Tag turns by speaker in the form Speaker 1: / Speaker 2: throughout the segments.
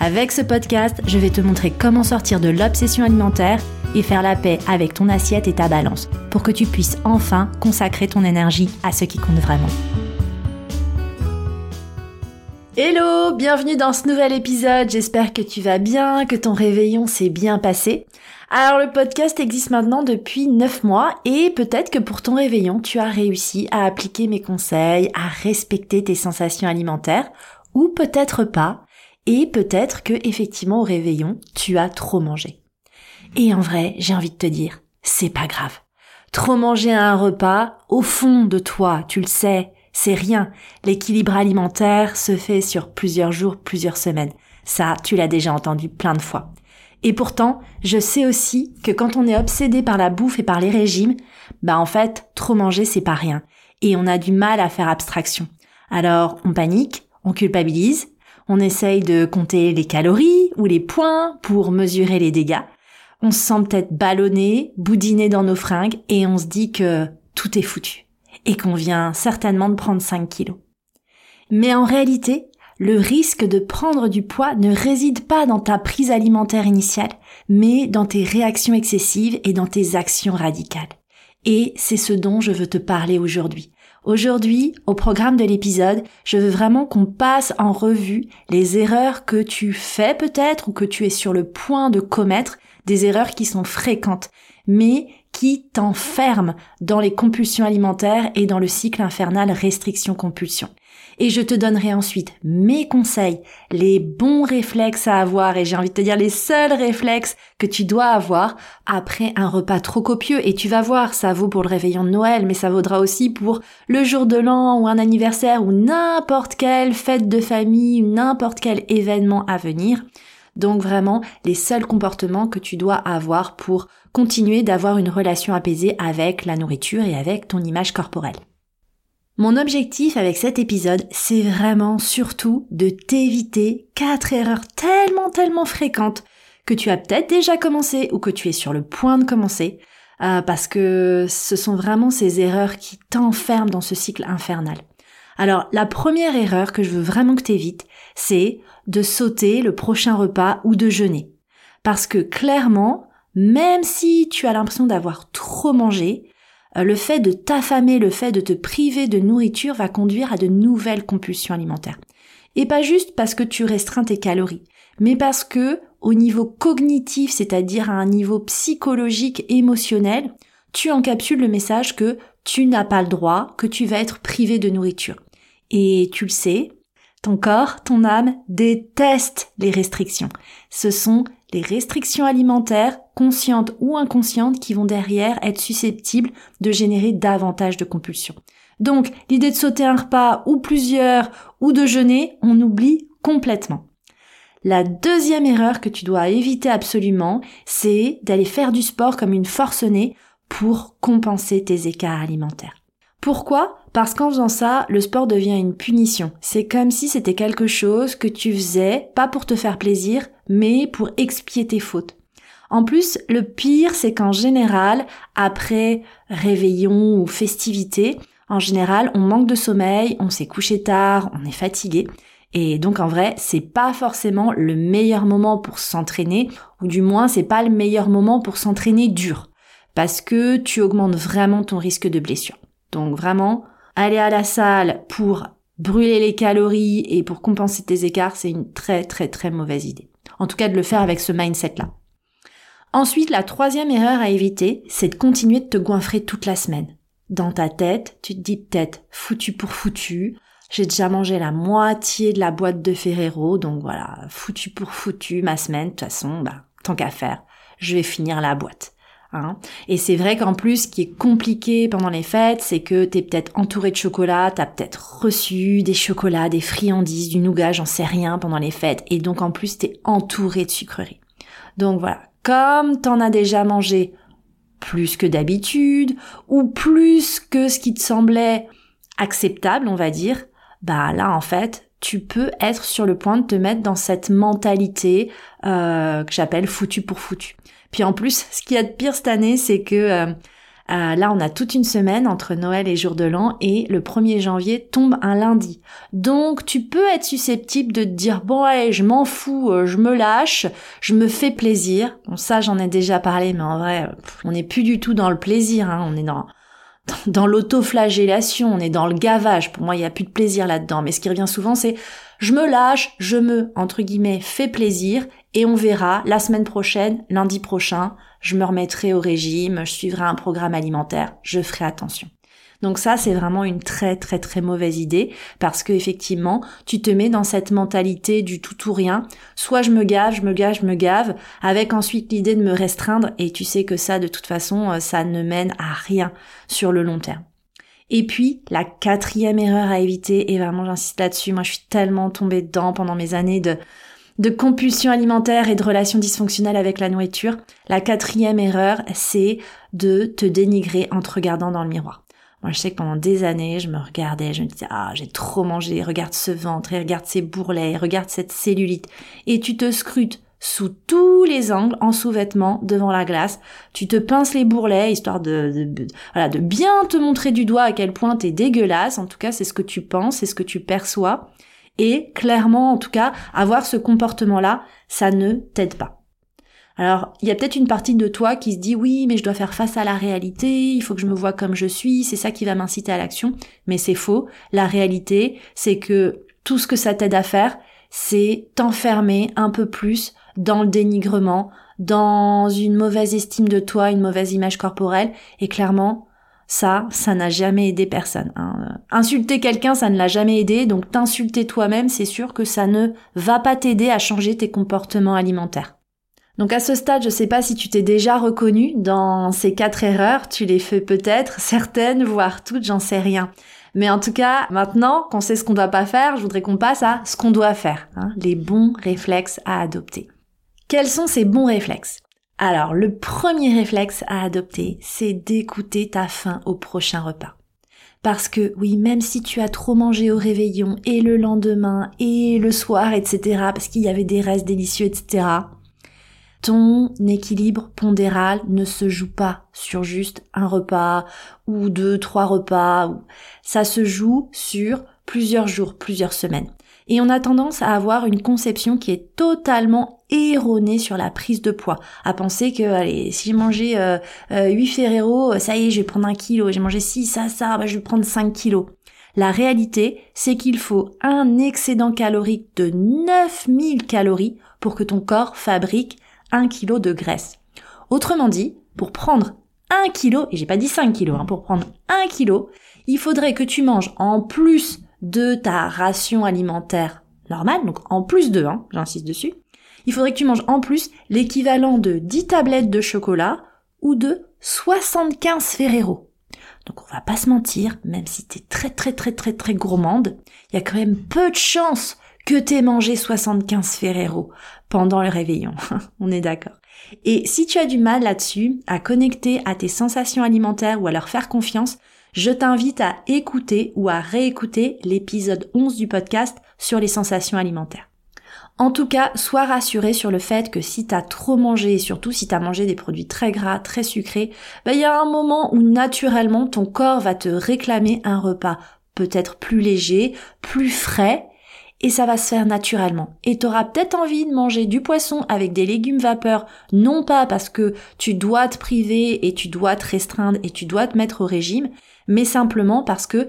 Speaker 1: Avec ce podcast, je vais te montrer comment sortir de l'obsession alimentaire et faire la paix avec ton assiette et ta balance pour que tu puisses enfin consacrer ton énergie à ce qui compte vraiment. Hello, bienvenue dans ce nouvel épisode, j'espère que tu vas bien, que ton réveillon s'est bien passé. Alors le podcast existe maintenant depuis 9 mois et peut-être que pour ton réveillon, tu as réussi à appliquer mes conseils, à respecter tes sensations alimentaires, ou peut-être pas, et peut-être que effectivement au réveillon, tu as trop mangé. Et en vrai, j'ai envie de te dire, c'est pas grave. Trop manger à un repas, au fond de toi, tu le sais, c'est rien. L'équilibre alimentaire se fait sur plusieurs jours, plusieurs semaines. Ça, tu l'as déjà entendu plein de fois. Et pourtant, je sais aussi que quand on est obsédé par la bouffe et par les régimes, bah en fait, trop manger c'est pas rien. Et on a du mal à faire abstraction. Alors, on panique, on culpabilise, on essaye de compter les calories ou les points pour mesurer les dégâts. On se sent peut-être ballonné, boudiné dans nos fringues et on se dit que tout est foutu et qu'on vient certainement de prendre 5 kilos. Mais en réalité, le risque de prendre du poids ne réside pas dans ta prise alimentaire initiale, mais dans tes réactions excessives et dans tes actions radicales. Et c'est ce dont je veux te parler aujourd'hui. Aujourd'hui, au programme de l'épisode, je veux vraiment qu'on passe en revue les erreurs que tu fais peut-être ou que tu es sur le point de commettre, des erreurs qui sont fréquentes, mais qui t'enferment dans les compulsions alimentaires et dans le cycle infernal restriction-compulsion et je te donnerai ensuite mes conseils, les bons réflexes à avoir et j'ai envie de te dire les seuls réflexes que tu dois avoir après un repas trop copieux et tu vas voir, ça vaut pour le réveillon de Noël mais ça vaudra aussi pour le jour de l'an ou un anniversaire ou n'importe quelle fête de famille n'importe quel événement à venir. Donc vraiment les seuls comportements que tu dois avoir pour continuer d'avoir une relation apaisée avec la nourriture et avec ton image corporelle. Mon objectif avec cet épisode, c'est vraiment surtout de t'éviter quatre erreurs tellement tellement fréquentes que tu as peut-être déjà commencé ou que tu es sur le point de commencer, euh, parce que ce sont vraiment ces erreurs qui t'enferment dans ce cycle infernal. Alors la première erreur que je veux vraiment que tu c'est de sauter le prochain repas ou de jeûner. Parce que clairement, même si tu as l'impression d'avoir trop mangé, le fait de t'affamer, le fait de te priver de nourriture va conduire à de nouvelles compulsions alimentaires. Et pas juste parce que tu restreins tes calories, mais parce que au niveau cognitif, c'est-à-dire à un niveau psychologique, émotionnel, tu encapsules le message que tu n'as pas le droit, que tu vas être privé de nourriture. Et tu le sais, ton corps, ton âme détestent les restrictions. Ce sont les restrictions alimentaires, conscientes ou inconscientes, qui vont derrière être susceptibles de générer davantage de compulsions. Donc, l'idée de sauter un repas ou plusieurs ou de jeûner, on oublie complètement. La deuxième erreur que tu dois éviter absolument, c'est d'aller faire du sport comme une forcenée pour compenser tes écarts alimentaires. Pourquoi? Parce qu'en faisant ça, le sport devient une punition. C'est comme si c'était quelque chose que tu faisais, pas pour te faire plaisir, mais pour expier tes fautes. En plus, le pire, c'est qu'en général, après réveillon ou festivité, en général, on manque de sommeil, on s'est couché tard, on est fatigué. Et donc en vrai, c'est pas forcément le meilleur moment pour s'entraîner, ou du moins c'est pas le meilleur moment pour s'entraîner dur, parce que tu augmentes vraiment ton risque de blessure. Donc vraiment, aller à la salle pour brûler les calories et pour compenser tes écarts, c'est une très très très mauvaise idée. En tout cas, de le faire avec ce mindset-là. Ensuite, la troisième erreur à éviter, c'est de continuer de te goinfrer toute la semaine. Dans ta tête, tu te dis peut-être foutu pour foutu, j'ai déjà mangé la moitié de la boîte de Ferrero, donc voilà, foutu pour foutu ma semaine, de toute façon, bah, tant qu'à faire, je vais finir la boîte. Hein. Et c'est vrai qu'en plus, ce qui est compliqué pendant les fêtes, c'est que t'es peut-être entouré de chocolat, t'as peut-être reçu des chocolats, des friandises, du nougat, j'en sais rien pendant les fêtes. Et donc en plus, t'es entouré de sucreries. Donc voilà, comme t'en as déjà mangé plus que d'habitude, ou plus que ce qui te semblait acceptable, on va dire, bah là en fait, tu peux être sur le point de te mettre dans cette mentalité euh, que j'appelle foutu pour foutu. Puis en plus, ce qu'il y a de pire cette année, c'est que euh, euh, là, on a toute une semaine entre Noël et Jour de l'An et le 1er janvier tombe un lundi. Donc, tu peux être susceptible de te dire, bon, allez, je m'en fous, euh, je me lâche, je me fais plaisir. Bon, ça, j'en ai déjà parlé, mais en vrai, on n'est plus du tout dans le plaisir, hein. on est dans dans l'autoflagellation, on est dans le gavage. Pour moi, il n'y a plus de plaisir là-dedans. Mais ce qui revient souvent, c'est je me lâche, je me, entre guillemets, fais plaisir et on verra la semaine prochaine, lundi prochain, je me remettrai au régime, je suivrai un programme alimentaire, je ferai attention. Donc ça, c'est vraiment une très très très mauvaise idée parce que effectivement, tu te mets dans cette mentalité du tout ou rien. Soit je me gave, je me gave, je me gave, avec ensuite l'idée de me restreindre et tu sais que ça, de toute façon, euh, ça ne mène à rien sur le long terme. Et puis, la quatrième erreur à éviter, et vraiment j'insiste là-dessus, moi je suis tellement tombée dedans pendant mes années de, de compulsion alimentaire et de relations dysfonctionnelles avec la nourriture. La quatrième erreur, c'est de te dénigrer en te regardant dans le miroir. Moi, je sais que pendant des années, je me regardais, je me disais, ah, j'ai trop mangé, regarde ce ventre, et regarde ces bourrelets, regarde cette cellulite. Et tu te scrutes sous tous les angles, en sous-vêtements, devant la glace. Tu te pinces les bourrelets, histoire de, de, voilà, de bien te montrer du doigt à quel point t'es dégueulasse. En tout cas, c'est ce que tu penses, c'est ce que tu perçois. Et clairement, en tout cas, avoir ce comportement-là, ça ne t'aide pas. Alors, il y a peut-être une partie de toi qui se dit oui, mais je dois faire face à la réalité, il faut que je me vois comme je suis, c'est ça qui va m'inciter à l'action. Mais c'est faux. La réalité, c'est que tout ce que ça t'aide à faire, c'est t'enfermer un peu plus dans le dénigrement, dans une mauvaise estime de toi, une mauvaise image corporelle. Et clairement, ça, ça n'a jamais aidé personne. Hein. Insulter quelqu'un, ça ne l'a jamais aidé, donc t'insulter toi-même, c'est sûr que ça ne va pas t'aider à changer tes comportements alimentaires. Donc à ce stade, je sais pas si tu t'es déjà reconnu dans ces quatre erreurs, tu les fais peut-être, certaines, voire toutes, j'en sais rien. Mais en tout cas, maintenant qu'on sait ce qu'on doit pas faire, je voudrais qu'on passe à ce qu'on doit faire, hein, les bons réflexes à adopter. Quels sont ces bons réflexes? Alors, le premier réflexe à adopter, c'est d'écouter ta faim au prochain repas. Parce que oui, même si tu as trop mangé au réveillon et le lendemain et le soir, etc., parce qu'il y avait des restes délicieux, etc., ton équilibre pondéral ne se joue pas sur juste un repas ou deux, trois repas. Ça se joue sur plusieurs jours, plusieurs semaines. Et on a tendance à avoir une conception qui est totalement erronée sur la prise de poids, à penser que allez, si j'ai mangé euh, 8 euh, Ferrero, ça y est, je vais prendre un kilo, j'ai mangé 6, ça, ça, bah, je vais prendre 5 kilos. La réalité, c'est qu'il faut un excédent calorique de 9000 calories pour que ton corps fabrique 1 kg de graisse. Autrement dit, pour prendre 1 kg, et j'ai pas dit 5 kg, hein, pour prendre 1 kg, il faudrait que tu manges en plus de ta ration alimentaire normale, donc en plus de, hein, j'insiste dessus, il faudrait que tu manges en plus l'équivalent de 10 tablettes de chocolat ou de 75 Ferrero. Donc on va pas se mentir, même si t'es très très très très très gourmande, il y a quand même peu de chances que t'aies mangé 75 Ferrero pendant le réveillon. On est d'accord. Et si tu as du mal là-dessus, à connecter à tes sensations alimentaires ou à leur faire confiance, je t'invite à écouter ou à réécouter l'épisode 11 du podcast sur les sensations alimentaires. En tout cas, sois rassuré sur le fait que si t'as trop mangé, et surtout si t'as mangé des produits très gras, très sucrés, bah, il y a un moment où naturellement ton corps va te réclamer un repas peut-être plus léger, plus frais, et ça va se faire naturellement. Et tu auras peut-être envie de manger du poisson avec des légumes vapeur, non pas parce que tu dois te priver et tu dois te restreindre et tu dois te mettre au régime, mais simplement parce que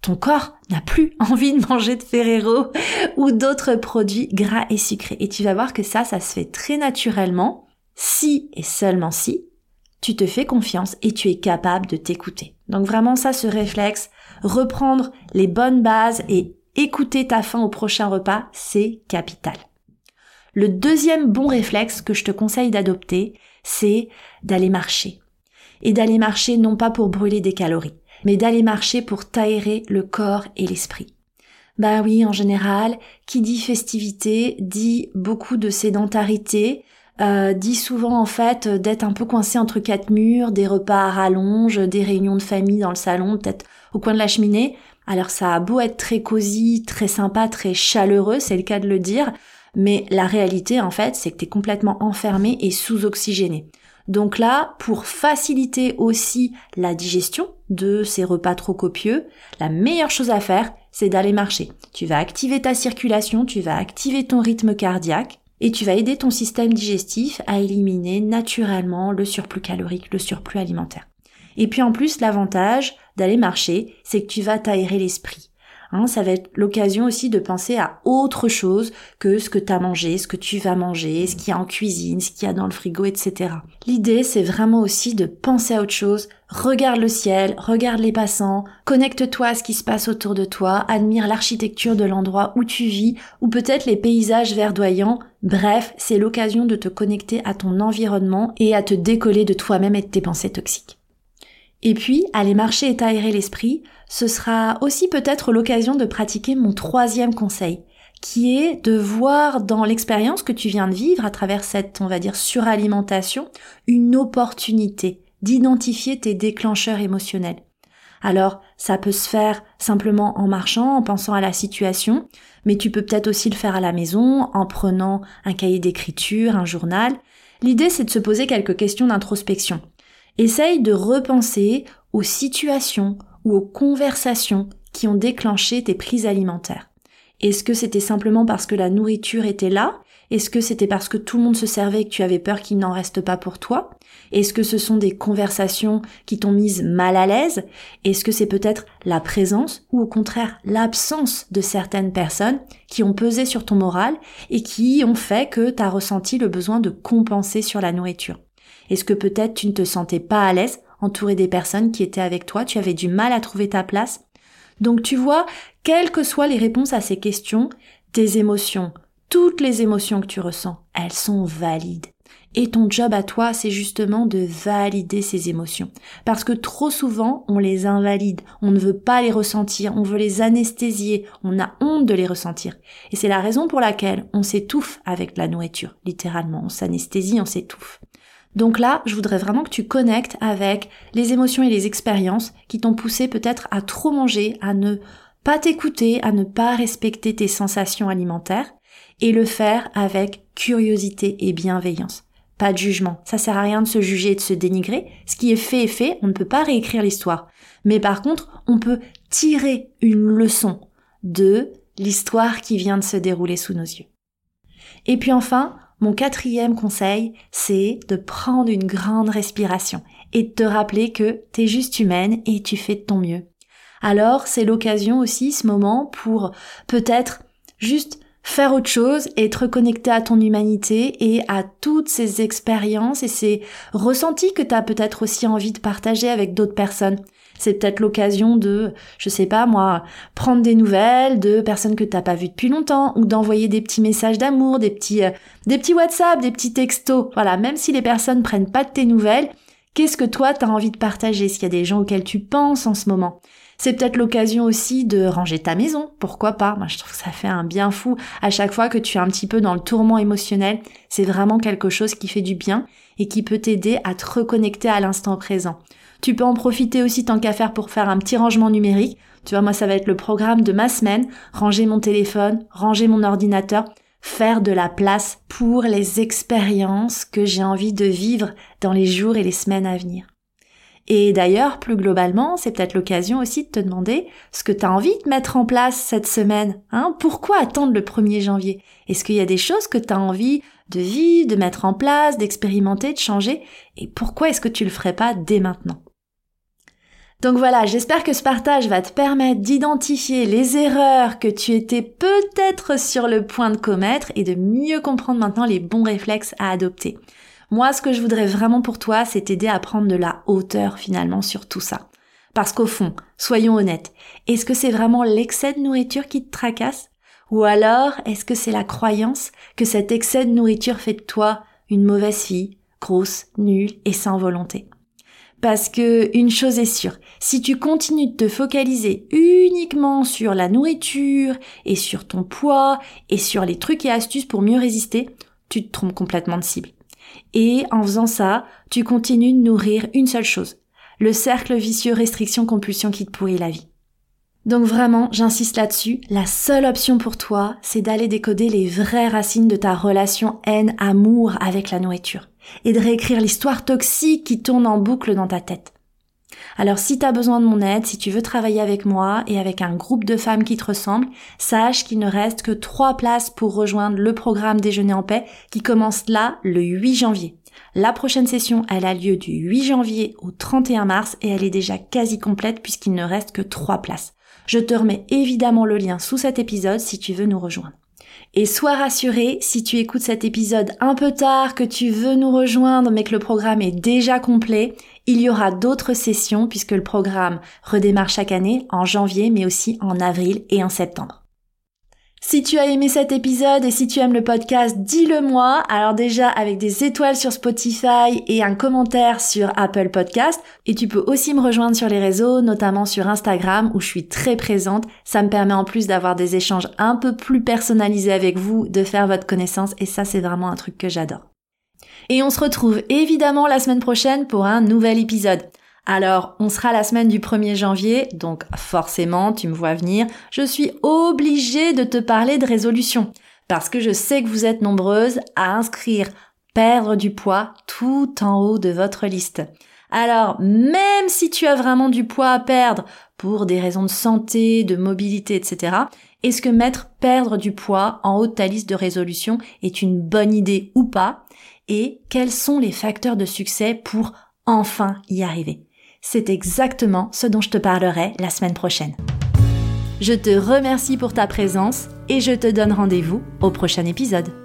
Speaker 1: ton corps n'a plus envie de manger de Ferrero ou d'autres produits gras et sucrés. Et tu vas voir que ça, ça se fait très naturellement si et seulement si tu te fais confiance et tu es capable de t'écouter. Donc vraiment ça, ce réflexe, reprendre les bonnes bases et écouter ta faim au prochain repas, c'est capital. Le deuxième bon réflexe que je te conseille d'adopter, c'est d'aller marcher. et d'aller marcher non pas pour brûler des calories, mais d'aller marcher pour t'aérer le corps et l'esprit. Bah oui, en général, qui dit festivité dit beaucoup de sédentarité, euh, dit souvent en fait d'être un peu coincé entre quatre murs, des repas à rallonge, des réunions de famille dans le salon, peut-être au coin de la cheminée. Alors ça a beau être très cosy, très sympa, très chaleureux, c'est le cas de le dire, mais la réalité en fait c'est que tu es complètement enfermé et sous-oxygéné. Donc là, pour faciliter aussi la digestion de ces repas trop copieux, la meilleure chose à faire, c'est d'aller marcher. Tu vas activer ta circulation, tu vas activer ton rythme cardiaque et tu vas aider ton système digestif à éliminer naturellement le surplus calorique, le surplus alimentaire. Et puis en plus, l'avantage d'aller marcher, c'est que tu vas t'aérer l'esprit. Hein, ça va être l'occasion aussi de penser à autre chose que ce que tu as mangé, ce que tu vas manger, ce qu'il y a en cuisine, ce qu'il y a dans le frigo, etc. L'idée, c'est vraiment aussi de penser à autre chose. Regarde le ciel, regarde les passants, connecte-toi à ce qui se passe autour de toi, admire l'architecture de l'endroit où tu vis, ou peut-être les paysages verdoyants. Bref, c'est l'occasion de te connecter à ton environnement et à te décoller de toi-même et de tes pensées toxiques. Et puis, aller marcher et t'aérer l'esprit, ce sera aussi peut-être l'occasion de pratiquer mon troisième conseil, qui est de voir dans l'expérience que tu viens de vivre à travers cette, on va dire, suralimentation, une opportunité d'identifier tes déclencheurs émotionnels. Alors, ça peut se faire simplement en marchant, en pensant à la situation, mais tu peux peut-être aussi le faire à la maison, en prenant un cahier d'écriture, un journal. L'idée, c'est de se poser quelques questions d'introspection. Essaye de repenser aux situations ou aux conversations qui ont déclenché tes prises alimentaires. Est-ce que c'était simplement parce que la nourriture était là? Est-ce que c'était parce que tout le monde se servait et que tu avais peur qu'il n'en reste pas pour toi? Est-ce que ce sont des conversations qui t'ont mise mal à l'aise? Est-ce que c'est peut-être la présence ou au contraire l'absence de certaines personnes qui ont pesé sur ton moral et qui ont fait que tu as ressenti le besoin de compenser sur la nourriture? Est-ce que peut-être tu ne te sentais pas à l'aise entouré des personnes qui étaient avec toi, tu avais du mal à trouver ta place? Donc tu vois, quelles que soient les réponses à ces questions, tes émotions, toutes les émotions que tu ressens, elles sont valides. Et ton job à toi, c'est justement de valider ces émotions. Parce que trop souvent, on les invalide, on ne veut pas les ressentir, on veut les anesthésier, on a honte de les ressentir. Et c'est la raison pour laquelle on s'étouffe avec la nourriture, littéralement. On s'anesthésie, on s'étouffe. Donc là, je voudrais vraiment que tu connectes avec les émotions et les expériences qui t'ont poussé peut-être à trop manger, à ne pas t'écouter, à ne pas respecter tes sensations alimentaires et le faire avec curiosité et bienveillance. Pas de jugement. Ça sert à rien de se juger et de se dénigrer. Ce qui est fait est fait. On ne peut pas réécrire l'histoire. Mais par contre, on peut tirer une leçon de l'histoire qui vient de se dérouler sous nos yeux. Et puis enfin, mon quatrième conseil, c'est de prendre une grande respiration et de te rappeler que t'es juste humaine et tu fais de ton mieux. Alors, c'est l'occasion aussi, ce moment, pour peut-être juste faire autre chose et te reconnecter à ton humanité et à toutes ces expériences et ces ressentis que tu as peut-être aussi envie de partager avec d'autres personnes. C'est peut-être l'occasion de, je sais pas moi, prendre des nouvelles de personnes que t'as pas vues depuis longtemps ou d'envoyer des petits messages d'amour, des petits, euh, des petits WhatsApp, des petits textos. Voilà, même si les personnes prennent pas de tes nouvelles, qu'est-ce que toi t'as envie de partager? S'il y a des gens auxquels tu penses en ce moment? C'est peut-être l'occasion aussi de ranger ta maison, pourquoi pas? Moi je trouve que ça fait un bien fou à chaque fois que tu es un petit peu dans le tourment émotionnel, c'est vraiment quelque chose qui fait du bien et qui peut t'aider à te reconnecter à l'instant présent. Tu peux en profiter aussi tant qu'à faire pour faire un petit rangement numérique. Tu vois, moi, ça va être le programme de ma semaine. Ranger mon téléphone, ranger mon ordinateur, faire de la place pour les expériences que j'ai envie de vivre dans les jours et les semaines à venir. Et d'ailleurs, plus globalement, c'est peut-être l'occasion aussi de te demander ce que tu as envie de mettre en place cette semaine. Hein Pourquoi attendre le 1er janvier? Est-ce qu'il y a des choses que tu as envie de vivre, de mettre en place, d'expérimenter, de changer? Et pourquoi est-ce que tu le ferais pas dès maintenant? Donc voilà, j'espère que ce partage va te permettre d'identifier les erreurs que tu étais peut-être sur le point de commettre et de mieux comprendre maintenant les bons réflexes à adopter. Moi, ce que je voudrais vraiment pour toi, c'est t'aider à prendre de la hauteur finalement sur tout ça. Parce qu'au fond, soyons honnêtes, est-ce que c'est vraiment l'excès de nourriture qui te tracasse? Ou alors, est-ce que c'est la croyance que cet excès de nourriture fait de toi une mauvaise fille, grosse, nulle et sans volonté? Parce que une chose est sûre, si tu continues de te focaliser uniquement sur la nourriture et sur ton poids et sur les trucs et astuces pour mieux résister, tu te trompes complètement de cible. Et en faisant ça, tu continues de nourrir une seule chose. Le cercle vicieux restriction-compulsion qui te pourrit la vie. Donc vraiment, j'insiste là-dessus, la seule option pour toi, c'est d'aller décoder les vraies racines de ta relation haine-amour avec la nourriture et de réécrire l'histoire toxique qui tourne en boucle dans ta tête. Alors si tu as besoin de mon aide, si tu veux travailler avec moi et avec un groupe de femmes qui te ressemblent, sache qu'il ne reste que trois places pour rejoindre le programme Déjeuner en paix qui commence là le 8 janvier. La prochaine session, elle a lieu du 8 janvier au 31 mars et elle est déjà quasi complète puisqu'il ne reste que trois places. Je te remets évidemment le lien sous cet épisode si tu veux nous rejoindre. Et sois rassuré, si tu écoutes cet épisode un peu tard, que tu veux nous rejoindre mais que le programme est déjà complet, il y aura d'autres sessions puisque le programme redémarre chaque année en janvier mais aussi en avril et en septembre. Si tu as aimé cet épisode et si tu aimes le podcast, dis-le moi. Alors déjà avec des étoiles sur Spotify et un commentaire sur Apple Podcast. Et tu peux aussi me rejoindre sur les réseaux, notamment sur Instagram où je suis très présente. Ça me permet en plus d'avoir des échanges un peu plus personnalisés avec vous, de faire votre connaissance et ça c'est vraiment un truc que j'adore. Et on se retrouve évidemment la semaine prochaine pour un nouvel épisode. Alors, on sera la semaine du 1er janvier, donc forcément, tu me vois venir, je suis obligée de te parler de résolution. Parce que je sais que vous êtes nombreuses à inscrire perdre du poids tout en haut de votre liste. Alors, même si tu as vraiment du poids à perdre pour des raisons de santé, de mobilité, etc., est-ce que mettre perdre du poids en haut de ta liste de résolution est une bonne idée ou pas? Et quels sont les facteurs de succès pour enfin y arriver c'est exactement ce dont je te parlerai la semaine prochaine. Je te remercie pour ta présence et je te donne rendez-vous au prochain épisode.